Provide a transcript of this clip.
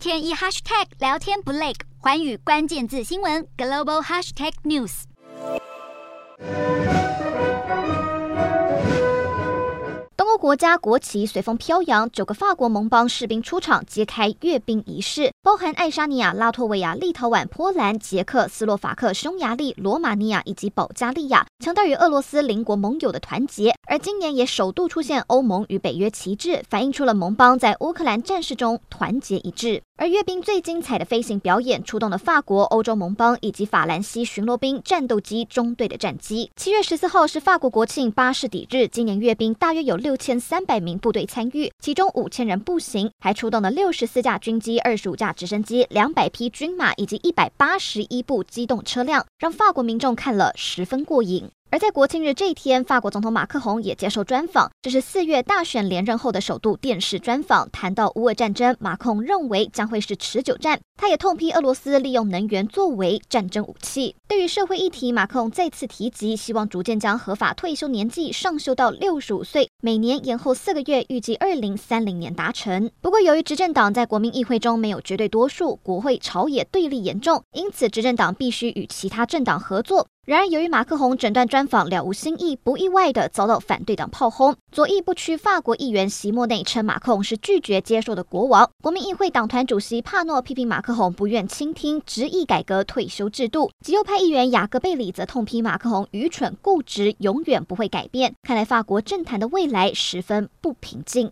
天一 hashtag 聊天不累，寰宇关键字新闻 global hashtag news。东欧国家国旗随风飘扬，九个法国盟邦士兵出场揭开阅兵仪式，包含爱沙尼亚、拉脱维亚、立陶宛、波兰、捷克斯洛伐克、匈牙利、罗马尼亚以及保加利亚，强调与俄罗斯邻国盟友的团结。而今年也首度出现欧盟与北约旗帜，反映出了盟邦在乌克兰战事中团结一致。而阅兵最精彩的飞行表演，出动了法国、欧洲盟邦以及法兰西巡逻兵战斗机中队的战机。七月十四号是法国国庆巴士底日，今年阅兵大约有六千三百名部队参与，其中五千人步行，还出动了六十四架军机、二十五架直升机、两百匹军马以及一百八十一部机动车辆，让法国民众看了十分过瘾。而在国庆日这一天，法国总统马克宏也接受专访，这是四月大选连任后的首度电视专访。谈到乌俄战争，马克宏认为将会是持久战，他也痛批俄罗斯利用能源作为战争武器。对于社会议题，马克宏再次提及，希望逐渐将合法退休年纪上修到六十五岁，每年延后四个月，预计二零三零年达成。不过，由于执政党在国民议会中没有绝对多数，国会朝野对立严重，因此执政党必须与其他政党合作。然而，由于马克宏整段专访了无新意，不意外地遭到反对党炮轰。左翼不屈法国议员席莫内称马克宏是拒绝接受的国王。国民议会党团主席帕诺批评马克宏不愿倾听，执意改革退休制度。极右派议员雅各贝里则痛批马克宏愚蠢固执，永远不会改变。看来法国政坛的未来十分不平静。